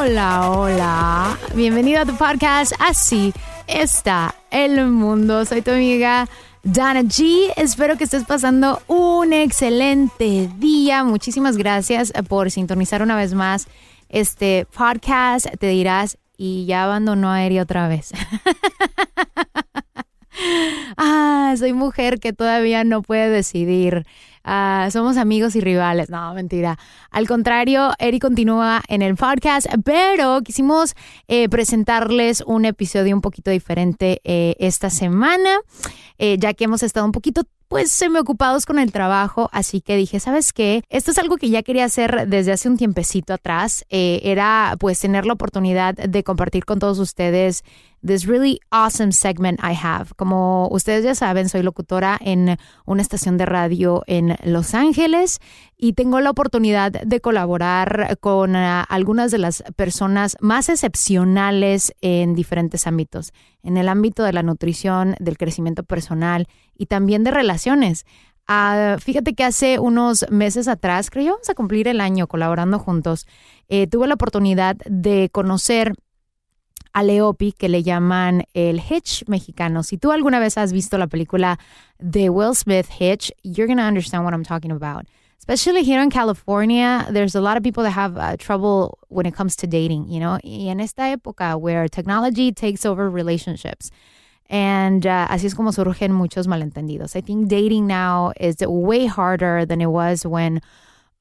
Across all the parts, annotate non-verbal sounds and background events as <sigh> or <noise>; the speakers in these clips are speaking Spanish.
hola, hola. Bienvenido a tu podcast. Así está el mundo. Soy tu amiga Dana G. Espero que estés pasando un excelente día. Muchísimas gracias por sintonizar una vez más este podcast. Te dirás, y ya abandonó a Eri otra vez. <laughs> ah, soy mujer que todavía no puede decidir. Ah, somos amigos y rivales. No, mentira. Al contrario, Eri continúa en el podcast, pero quisimos eh, presentarles un episodio un poquito diferente eh, esta semana, eh, ya que hemos estado un poquito pues semi ocupados con el trabajo, así que dije, ¿sabes qué? Esto es algo que ya quería hacer desde hace un tiempecito atrás, era pues tener la oportunidad de compartir con todos ustedes this really awesome segment I have. Como ustedes ya saben, soy locutora en una estación de radio en Los Ángeles y tengo la oportunidad de colaborar con uh, algunas de las personas más excepcionales en diferentes ámbitos, en el ámbito de la nutrición, del crecimiento personal y también de relaciones. Uh, fíjate que hace unos meses atrás, creo a cumplir el año colaborando juntos, eh, tuve la oportunidad de conocer a Leopi, que le llaman el Hitch mexicano. Si tú alguna vez has visto la película de Will Smith, Hitch, you're going to understand what I'm talking about. Especially here in California, there's a lot of people that have uh, trouble when it comes to dating, you know? Y en esta época where technology takes over relationships. And uh, así es como surgen muchos malentendidos. I think dating now is way harder than it was when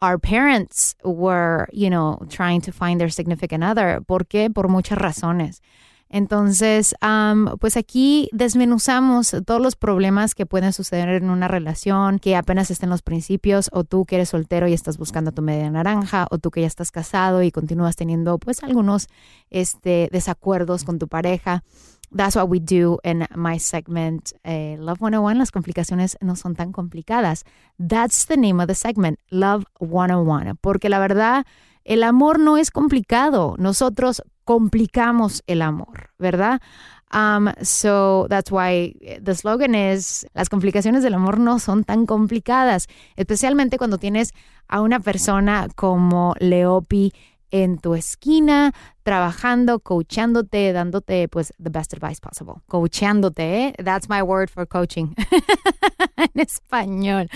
our parents were, you know, trying to find their significant other. ¿Por qué? Por muchas razones. Entonces, um, pues aquí desmenuzamos todos los problemas que pueden suceder en una relación que apenas está en los principios, o tú que eres soltero y estás buscando tu media naranja, o tú que ya estás casado y continúas teniendo pues algunos este, desacuerdos con tu pareja. That's what we do in my segment eh, Love 101. Las complicaciones no son tan complicadas. That's the name of the segment, Love 101. Porque la verdad, el amor no es complicado. Nosotros complicamos el amor, ¿verdad? Um, so that's why the slogan is, las complicaciones del amor no son tan complicadas, especialmente cuando tienes a una persona como Leopi en tu esquina, trabajando, coachándote, dándote pues the best advice possible. Coachándote, ¿eh? That's my word for coaching <laughs> en español.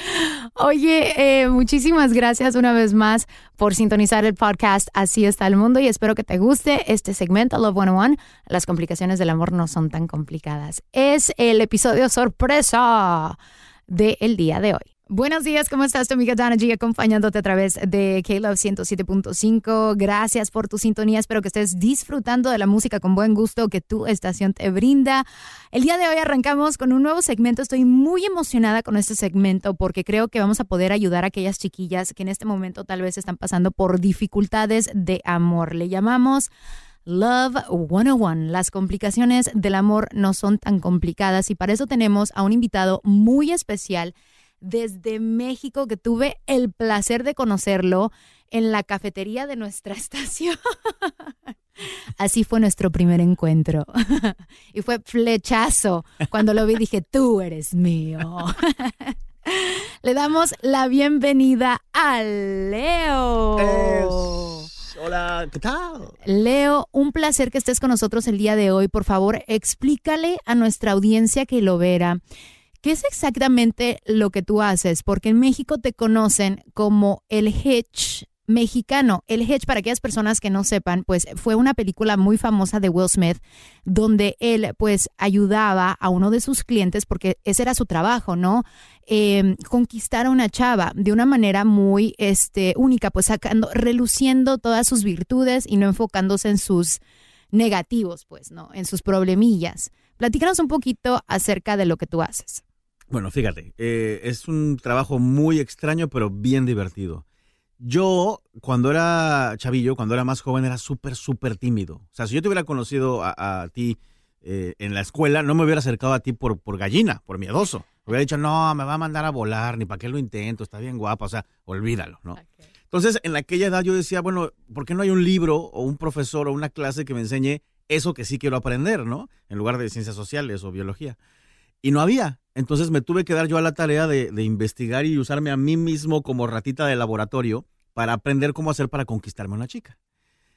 Oye, eh, muchísimas gracias una vez más por sintonizar el podcast Así está el mundo y espero que te guste este segmento Love 101. Las complicaciones del amor no son tan complicadas. Es el episodio sorpresa del día de hoy. Buenos días, ¿cómo estás? Tu amiga Dana G acompañándote a través de K-Love 107.5. Gracias por tu sintonía. Espero que estés disfrutando de la música con buen gusto que tu estación te brinda. El día de hoy arrancamos con un nuevo segmento. Estoy muy emocionada con este segmento porque creo que vamos a poder ayudar a aquellas chiquillas que en este momento tal vez están pasando por dificultades de amor. Le llamamos Love 101. Las complicaciones del amor no son tan complicadas y para eso tenemos a un invitado muy especial desde México, que tuve el placer de conocerlo en la cafetería de nuestra <laughs> estación. Así fue nuestro primer encuentro. y fue flechazo. Cuando lo vi dije, tú eres mío. Le damos la bienvenida a Leo. Hola, ¿qué tal? Leo, un placer que estés con nosotros el día de hoy. Por favor, explícale a nuestra audiencia que lo verá ¿Qué es exactamente lo que tú haces? Porque en México te conocen como el Hitch mexicano. El Hitch, para aquellas personas que no sepan, pues fue una película muy famosa de Will Smith, donde él pues ayudaba a uno de sus clientes, porque ese era su trabajo, ¿no? Em, conquistar a una chava de una manera muy este, única, pues sacando, reluciendo todas sus virtudes y no enfocándose en sus negativos, pues, ¿no? En sus problemillas. Platícanos un poquito acerca de lo que tú haces. Bueno, fíjate, eh, es un trabajo muy extraño, pero bien divertido. Yo, cuando era chavillo, cuando era más joven, era súper, súper tímido. O sea, si yo te hubiera conocido a, ti eh, en la escuela, no me hubiera acercado a ti por, por gallina, por miedoso. Hubiera dicho, no, me va a mandar a volar, ni para qué lo intento, está bien guapa, o sea, olvídalo, ¿no? Entonces, en aquella edad yo decía, bueno, ¿por qué no hay un libro o un profesor o una clase que me enseñe eso que sí quiero aprender, ¿no? En lugar de ciencias sociales o biología. Y no había. Entonces me tuve que dar yo a la tarea de, investigar y usarme a mí mismo como ratita de laboratorio para aprender cómo hacer para conquistarme a una chica.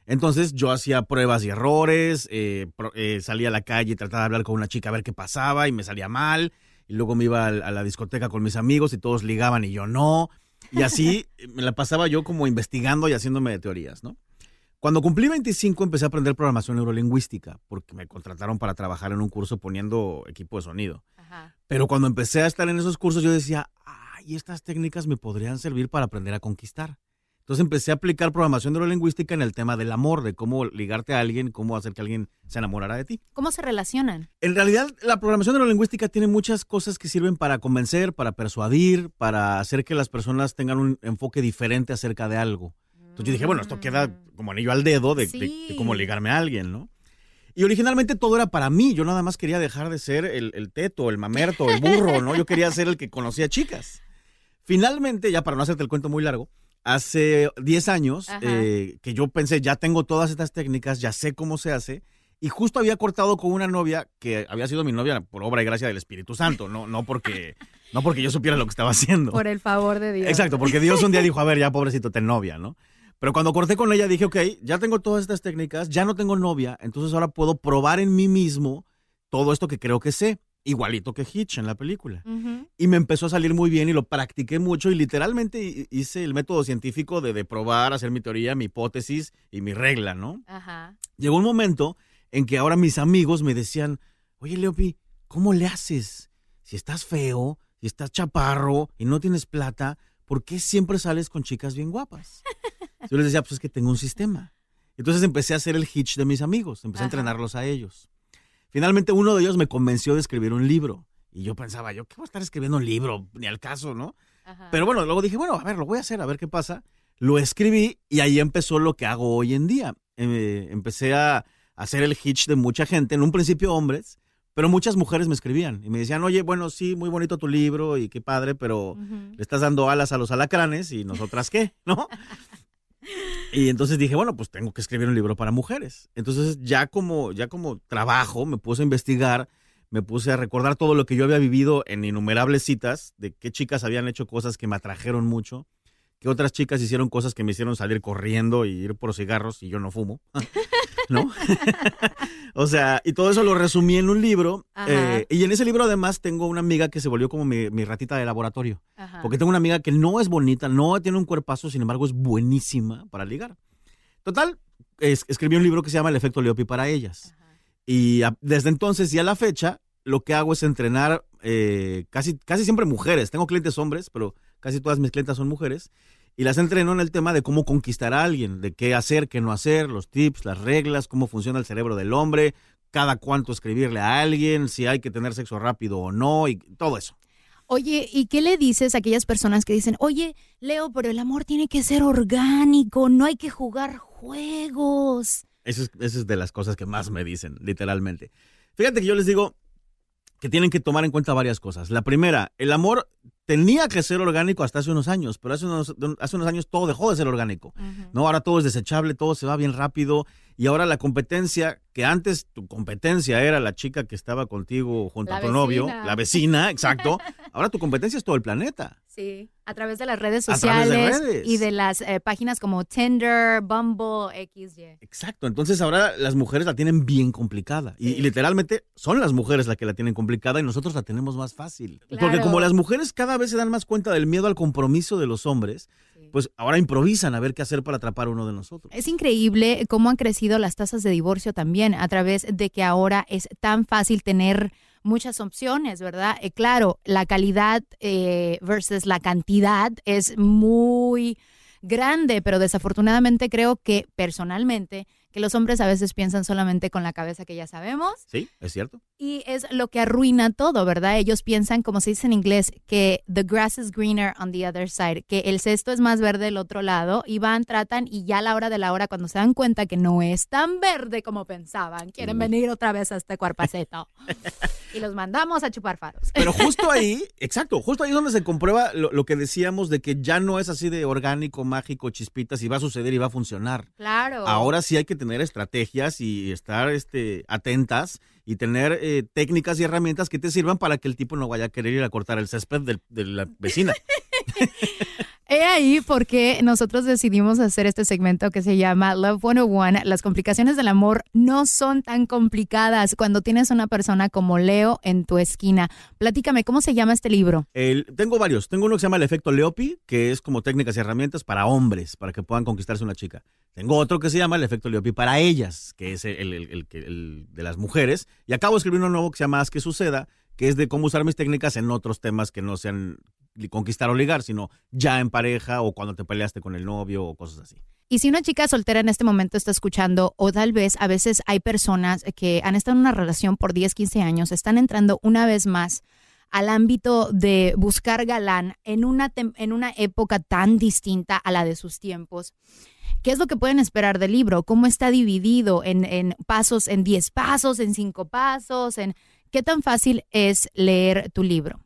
Entonces yo hacía pruebas y errores, eh, eh, salía a la calle y trataba de hablar con una chica a ver qué pasaba y me salía mal. Y luego me iba a, a la discoteca con mis amigos y todos ligaban y yo no. Y así <laughs> me la pasaba yo como investigando y haciéndome teorías, ¿no? Cuando cumplí 25 empecé a aprender programación neurolingüística porque me contrataron para trabajar en un curso poniendo equipo de sonido. Pero cuando empecé a estar en esos cursos yo decía, ay, estas técnicas me podrían servir para aprender a conquistar. Entonces empecé a aplicar programación neurolingüística en el tema del amor, de cómo ligarte a alguien, cómo hacer que alguien se enamorara de ti. ¿Cómo se relacionan? En realidad, la programación neurolingüística tiene muchas cosas que sirven para convencer, para persuadir, para hacer que las personas tengan un enfoque diferente acerca de algo. Entonces yo dije, bueno, esto queda mm. como anillo al dedo de, de cómo ligarme a alguien, ¿no? Y originalmente todo era para mí. Yo nada más quería dejar de ser el, teto, el mamerto, el burro, ¿no? Yo quería ser el que conocía chicas. Finalmente, ya para no hacerte el cuento muy largo, hace 10 años eh, que yo pensé, ya tengo todas estas técnicas, ya sé cómo se hace. Y justo había cortado con una novia que había sido mi novia por obra y gracia del Espíritu Santo, no, no, porque, no porque yo supiera lo que estaba haciendo. Por el favor de Dios. Exacto, porque Dios un día dijo, a ver, ya pobrecito, ten novia, ¿no? Pero cuando corté con ella dije, ok, ya tengo todas estas técnicas, ya no tengo novia, entonces ahora puedo probar en mí mismo todo esto que creo que sé, igualito que Hitch en la película. Y me empezó a salir muy bien y lo practiqué mucho y literalmente hice el método científico de, de probar, hacer mi teoría, mi hipótesis y mi regla, ¿no? Ajá. Llegó un momento en que ahora mis amigos me decían, oye Leopi, ¿cómo le haces? Si estás feo, si estás chaparro y no tienes plata, ¿por qué siempre sales con chicas bien guapas? <laughs> Yo les decía, pues es que tengo un sistema. Entonces empecé a hacer el hitch de mis amigos, empecé a entrenarlos a ellos. Finalmente uno de ellos me convenció de escribir un libro. Y yo pensaba, yo, ¿qué voy a estar escribiendo un libro? Ni al caso, ¿no? Pero bueno, luego dije, bueno, a ver, lo voy a hacer, a ver qué pasa. Lo escribí y ahí empezó lo que hago hoy en día. Eh, empecé a hacer el hitch de mucha gente, en un principio hombres, pero muchas mujeres me escribían y me decían, oye, bueno, sí, muy bonito tu libro y qué padre, pero le estás dando alas a los alacranes y nosotras qué, ¿no? <laughs> Y entonces dije, bueno, pues tengo que escribir un libro para mujeres. Entonces ya como, ya como trabajo me puse a investigar, me puse a recordar todo lo que yo había vivido en innumerables citas, de qué chicas habían hecho cosas que me atrajeron mucho, que otras chicas hicieron cosas que me hicieron salir corriendo y ir por cigarros y yo no fumo. <laughs> ¿No? <laughs> o sea, y todo eso lo resumí en un libro. Eh, y en ese libro además tengo una amiga que se volvió como mi, mi ratita de laboratorio. Ajá. Porque tengo una amiga que no es bonita, no tiene un cuerpazo, sin embargo es buenísima para ligar. Total, es- escribí un libro que se llama El efecto Leopi para ellas. Y a- desde entonces y a la fecha, lo que hago es entrenar eh, casi, casi siempre mujeres. Tengo clientes hombres, pero casi todas mis clientas son mujeres. Y las entreno en el tema de cómo conquistar a alguien, de qué hacer, qué no hacer, los tips, las reglas, cómo funciona el cerebro del hombre, cada cuánto escribirle a alguien, si hay que tener sexo rápido o no, y todo eso. Oye, ¿y qué le dices a aquellas personas que dicen, oye, Leo, pero el amor tiene que ser orgánico, no hay que jugar juegos? Eso es, eso es de las cosas que más me dicen, literalmente. Fíjate que yo les digo que tienen que tomar en cuenta varias cosas. La primera, el amor tenía que ser orgánico hasta hace unos años, pero hace unos, hace unos años todo dejó de ser orgánico. No, ahora todo es desechable, todo se va bien rápido y ahora la competencia, que antes tu competencia era la chica que estaba contigo junto La a tu novio, la vecina, <laughs> exacto. Ahora tu competencia es todo el planeta. Sí, a través de las redes de sociales redes. y de las eh, páginas como Tinder, Bumble, XY. Exacto, entonces ahora las mujeres la tienen bien complicada y, y literalmente son las mujeres las que la tienen complicada y nosotros la tenemos más fácil. Porque como las mujeres cada vez se dan más cuenta del miedo al compromiso de los hombres, pues ahora improvisan a ver qué hacer para atrapar a uno de nosotros. Es increíble cómo han crecido las tasas de divorcio también a través de que ahora es tan fácil tener muchas opciones, ¿verdad? Eh, claro, la calidad eh, versus la cantidad es muy grande, pero desafortunadamente creo que personalmente que los hombres a veces piensan solamente con la cabeza que ya sabemos Sí, es cierto. y es lo que arruina todo, ¿verdad? Ellos piensan, como se dice en inglés, que the grass is greener on the other side, que el cesto es más verde del otro lado, y van, tratan, y ya a la hora de la hora, cuando se dan cuenta que no es tan verde como pensaban, quieren venir otra vez a este cuerpaceto. <laughs> y los mandamos a chupar faros. Pero justo ahí, <laughs> exacto, justo ahí es donde se comprueba lo, lo que decíamos de que ya no es así de orgánico, mágico, chispitas y va a suceder y va a funcionar. Claro. Ahora sí hay que tener estrategias y estar este, atentas y tener eh, técnicas y herramientas que te sirvan para que el tipo no vaya a querer ir a cortar el césped del- de la vecina. <laughs> He ahí porque nosotros decidimos hacer este segmento que se llama Love 101. Las complicaciones del amor no son tan complicadas cuando tienes una persona como Leo en tu esquina. Platícame, ¿cómo se llama este libro? Tengo varios. Tengo uno que se llama el efecto Leopi, que es como técnicas y herramientas para hombres, para que puedan conquistarse una chica. Tengo otro que se llama el efecto Leopi para ellas, que es el, de las mujeres. Y acabo de escribir uno nuevo que se llama Haz que suceda, que es de cómo usar mis técnicas en otros temas que no sean conquistar o ligar, sino ya en pareja o cuando te peleaste con el novio o cosas así. Y si una chica soltera en este momento está escuchando, o tal vez a veces hay personas que han estado en una relación por 10, 15 años, están entrando una vez más al ámbito de buscar galán en una, en una época tan distinta a la de sus tiempos. ¿Qué es lo que pueden esperar del libro? ¿Cómo está dividido en, en pasos, en 10 pasos, en 5 pasos? En, ¿Qué tan fácil es leer tu libro?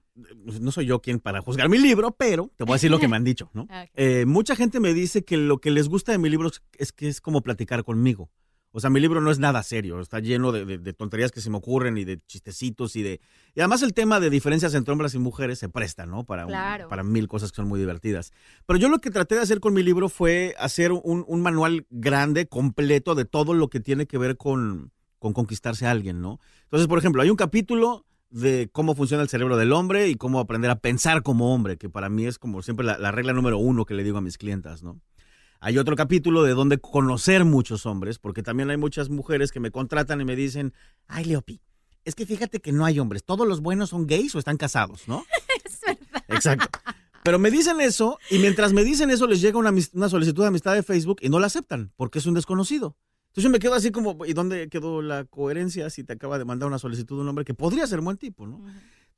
No soy yo quien para juzgar mi libro, pero te voy a decir lo que me han dicho, ¿no? <laughs> Eh, mucha gente me dice que lo que les gusta de mi libro es- es que es como platicar conmigo. O sea, mi libro no es nada serio, está lleno de, de- de tonterías que se me ocurren y de chistecitos y de... Y además el tema de diferencias entre hombres y mujeres se presta, ¿no? Para, un- Claro. para mil cosas que son muy divertidas. Pero yo lo que traté de hacer con mi libro fue hacer un, un manual grande, completo, de todo lo que tiene que ver con, con conquistarse a alguien, ¿no? Entonces, por ejemplo, hay un capítulo de cómo funciona el cerebro del hombre y cómo aprender a pensar como hombre, que para mí es como siempre la, la regla número uno que le digo a mis clientas, ¿no? Hay otro capítulo de dónde conocer muchos hombres, porque también hay muchas mujeres que me contratan y me dicen, ay, Leopi, es que fíjate que no hay hombres, todos los buenos son gays o están casados, ¿no? <laughs> Exacto. Pero me dicen eso y mientras me dicen eso les llega una, una solicitud de amistad de Facebook y no la aceptan porque es un desconocido. Entonces yo me quedo así como, ¿y dónde quedó la coherencia si te acaba de mandar una solicitud de un hombre que podría ser buen tipo, ¿no?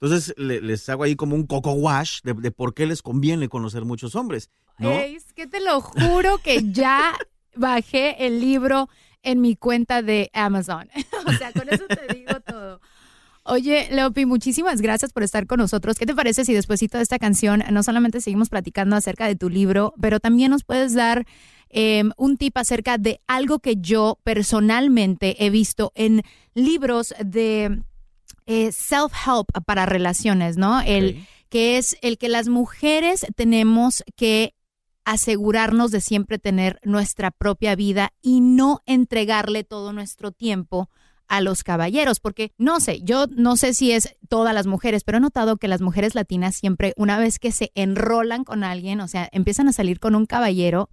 Entonces le- les hago ahí como un coco wash de, de por qué les conviene conocer muchos hombres, ¿no? Es que te lo juro que ya <laughs> bajé el libro en mi cuenta de Amazon. <laughs> o sea, con eso te digo todo. Oye, Leopi, muchísimas gracias por estar con nosotros. ¿Qué te parece si después de esta canción no solamente seguimos platicando acerca de tu libro, pero también nos puedes dar eh, un tip acerca de algo que yo personalmente he visto en libros de eh, self-help para relaciones, ¿no? El que es el que las mujeres tenemos que asegurarnos de siempre tener nuestra propia vida y no entregarle todo nuestro tiempo a los caballeros, porque no sé, yo no sé si es todas las mujeres, pero he notado que las mujeres latinas siempre, una vez que se enrolan con alguien, o sea, empiezan a salir con un caballero,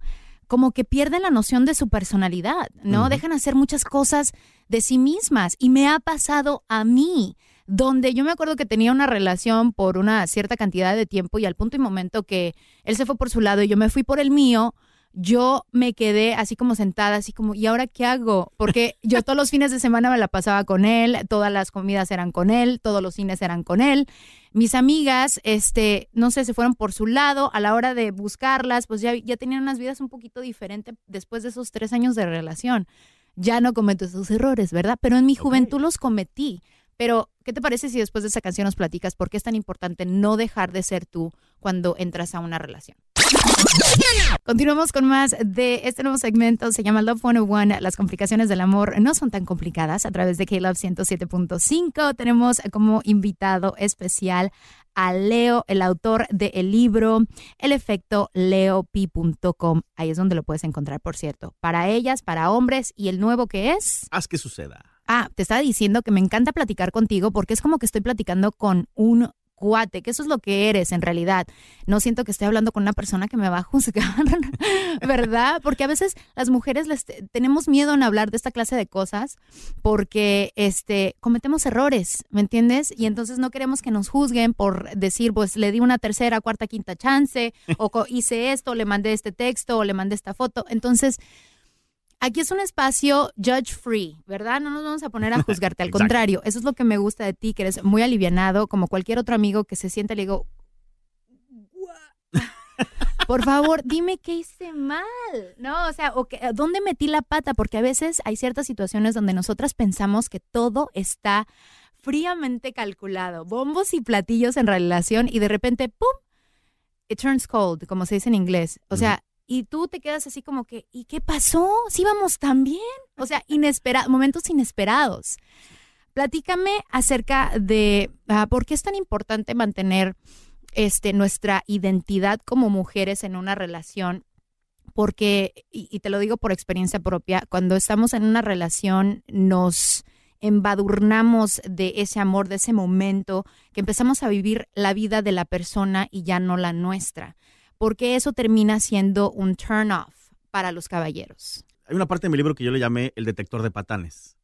como que pierden la noción de su personalidad, ¿no? Dejan hacer muchas cosas de sí mismas. Y me ha pasado a mí, donde yo me acuerdo que tenía una relación por una cierta cantidad de tiempo y al punto y momento que él se fue por su lado y yo me fui por el mío, yo me quedé así como sentada, así como, ¿y ahora qué hago? Porque yo todos los fines de semana me la pasaba con él, todas las comidas eran con él, todos los cines eran con él. Mis amigas, este, no sé, se fueron por su lado, a la hora de buscarlas, pues ya, ya tenían unas vidas un poquito diferentes después de esos tres años de relación. Ya no cometo esos errores, ¿verdad? Pero en mi juventud los cometí. Pero, ¿qué te parece si después de esa canción nos platicas por qué es tan importante no dejar de ser tú cuando entras a una relación? Continuamos con más de este nuevo segmento. Se llama Love 101. Las complicaciones del amor no son tan complicadas. A través de K-Love 107.5 tenemos como invitado especial a Leo, el autor del libro El efecto leopi.com. Ahí es donde lo puedes encontrar, por cierto. Para ellas, para hombres y el nuevo que es. Haz que suceda. Ah, te estaba diciendo que me encanta platicar contigo porque es como que estoy platicando con un cuate, que eso es lo que eres en realidad. No siento que estoy hablando con una persona que me va a juzgar, <laughs> ¿verdad? Porque a veces las mujeres les tenemos miedo en hablar de esta clase de cosas porque este cometemos errores, ¿me entiendes? Y entonces no queremos que nos juzguen por decir, pues le di una tercera, cuarta, quinta chance o hice esto, le mandé este texto o le mandé esta foto. Entonces, Aquí es un espacio judge free, ¿verdad? No nos vamos a poner a <laughs> juzgarte, al contrario, eso es lo que me gusta de ti, que eres muy alivianado, como cualquier otro amigo que se siente, le digo, por favor, dime qué hice mal, ¿no? O sea, o que, ¿dónde metí la pata? Porque a veces hay ciertas situaciones donde nosotras pensamos que todo está fríamente calculado, bombos y platillos en relación y de repente, ¡pum! It turns cold, como se dice en inglés. O sea, y tú te quedas así como que, ¿y qué pasó? ¿Sí vamos tan bien? O sea, inesperados, momentos inesperados. Platícame acerca de ah, por qué es tan importante mantener este, nuestra identidad como mujeres en una relación. Porque, y, te lo digo por experiencia propia, cuando estamos en una relación nos embadurnamos de ese amor, de ese momento, que empezamos a vivir la vida de la persona y ya no la nuestra porque eso termina siendo un turn off para los caballeros. Hay una parte de mi libro que yo le llamé el detector de patanes.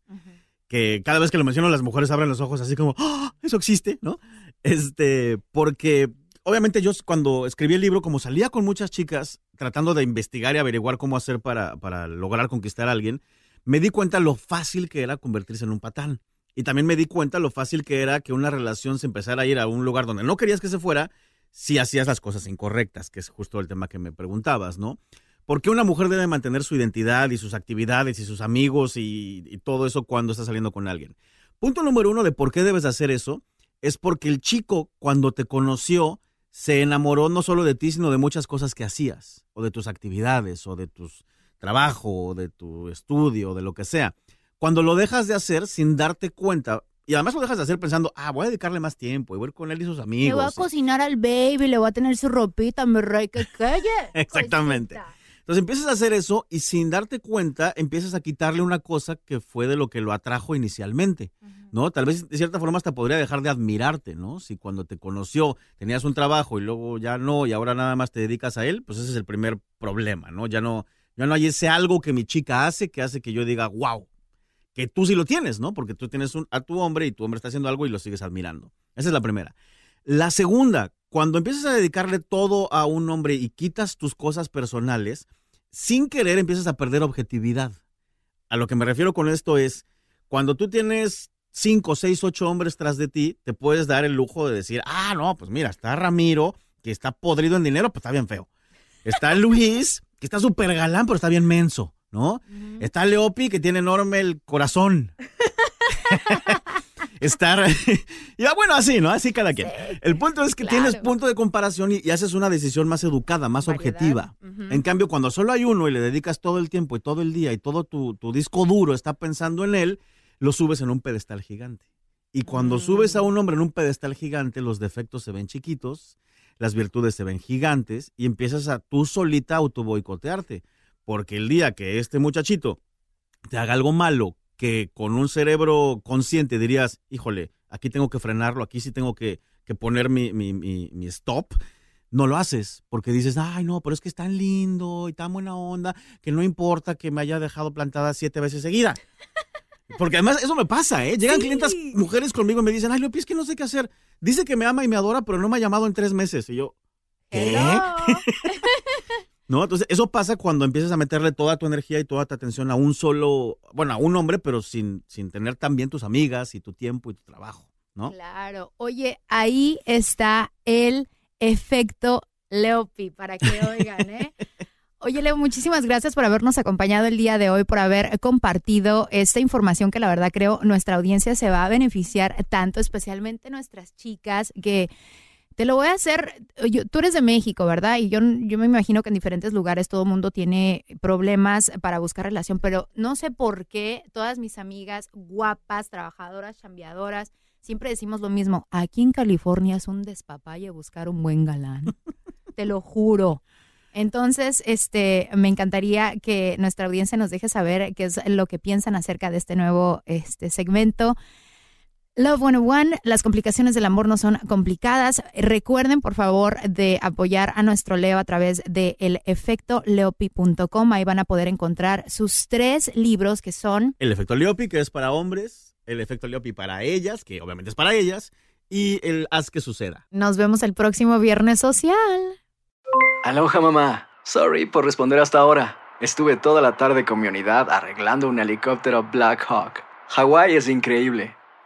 Que cada vez que lo menciono, las mujeres abren los ojos así como, ¡Ah! eso existe, ¿no? Este, porque obviamente yo cuando escribí el libro, como salía con muchas chicas tratando de investigar y averiguar cómo hacer para, para lograr conquistar a alguien, me di cuenta lo fácil que era convertirse en un patán. Y también me di cuenta lo fácil que era que una relación se empezara a ir a un lugar donde no querías que se fuera si hacías las cosas incorrectas, que es justo el tema que me preguntabas, ¿no? ¿Por qué una mujer debe mantener su identidad y sus actividades y sus amigos y, todo eso cuando está saliendo con alguien? Punto número uno de por qué debes hacer eso es porque el chico cuando te conoció se enamoró no solo de ti, sino de muchas cosas que hacías, o de tus actividades, o de tu trabajo, o de tu estudio, o de lo que sea. Cuando lo dejas de hacer sin darte cuenta, y además lo dejas de hacer pensando, ah, voy a dedicarle más tiempo y voy a ir con él y sus amigos. Le voy a cocinar al baby, le voy a tener su ropita, mi rey, que calle. <laughs> Exactamente. Entonces empiezas a hacer eso y sin darte cuenta empiezas a quitarle una cosa que fue de lo que lo atrajo inicialmente, ¿no? Tal vez de cierta forma hasta podría dejar de admirarte, ¿no? Si cuando te conoció tenías un trabajo y luego ya no y ahora nada más te dedicas a él, pues ese es el primer problema, ¿no? Ya no, ya no hay ese algo que mi chica hace que hace que yo diga, wow, que tú sí lo tienes, ¿no? Porque tú tienes a tu hombre y tu hombre está haciendo algo y lo sigues admirando. Esa es la primera. La segunda, cuando empiezas a dedicarle todo a un hombre y quitas tus cosas personales, sin querer empiezas a perder objetividad. A lo que me refiero con esto es, cuando tú tienes cinco, seis, ocho hombres tras de ti, te puedes dar el lujo de decir, ah, no, pues mira, está Ramiro, que está podrido en dinero, pues está bien feo. Está Luis, que está súper galán, pero está bien menso. ¿No? Está Leopi que tiene enorme el corazón. <laughs> estar... <laughs> ya bueno, así, ¿no? Así cada quien. el punto es que claro. tienes punto de comparación y, y haces una decisión más educada, más Variedad. objetiva. En cambio, cuando solo hay uno y le dedicas todo el tiempo y todo el día y todo tu, tu disco duro está pensando en él, lo subes en un pedestal gigante. Y cuando Mm. subes a un hombre en un pedestal gigante, los defectos se ven chiquitos, las virtudes se ven gigantes y empiezas a tú solita autoboicotearte. Porque el día que este muchachito te haga algo malo, que con un cerebro consciente dirías, híjole, aquí tengo que frenarlo, aquí sí tengo que, que poner mi, mi, mi- mi stop, no lo haces porque dices, ay, no, pero es que es tan lindo y tan buena onda que no importa que me haya dejado plantada siete veces seguida. Porque además eso me pasa, ¿eh? Llegan Sí. clientas mujeres conmigo y me dicen, ay, Leopi, es que no sé qué hacer. Dice que me ama y me adora, pero no me ha llamado en tres meses. Y yo, ¿qué? <laughs> ¿No? Entonces, eso pasa cuando empiezas a meterle toda tu energía y toda tu atención a un solo, bueno, a un hombre, pero sin, sin tener también tus amigas y tu tiempo y tu trabajo, ¿no? Claro. Oye, ahí está el efecto Leopi, para que oigan, ¿eh? <laughs> Oye, Leo, muchísimas gracias por habernos acompañado el día de hoy, por haber compartido esta información que la verdad creo nuestra audiencia se va a beneficiar tanto, especialmente nuestras chicas que... Te lo voy a hacer, yo- tú eres de México, ¿verdad? Y yo, yo me imagino que en diferentes lugares todo el mundo tiene problemas para buscar relación, pero no sé por qué todas mis amigas guapas, trabajadoras, chambeadoras, siempre decimos lo mismo. Aquí en California es un despapalle buscar un buen galán. <laughs> Te lo juro. Entonces, este, me encantaría que nuestra audiencia nos deje saber qué es lo que piensan acerca de este nuevo este, segmento. Love 101, las complicaciones del amor no son complicadas. Recuerden, por favor, de apoyar a nuestro Leo a través de elefectoleopi.com. Ahí van a poder encontrar sus tres libros que son El efecto Leopi, que es para hombres, el efecto Leopi para ellas, que obviamente es para ellas, y el haz que suceda. Nos vemos el próximo viernes social. Aloha mamá. Sorry por responder hasta ahora. Estuve toda la tarde con mi unidad arreglando un helicóptero Black Hawk. Hawái es increíble.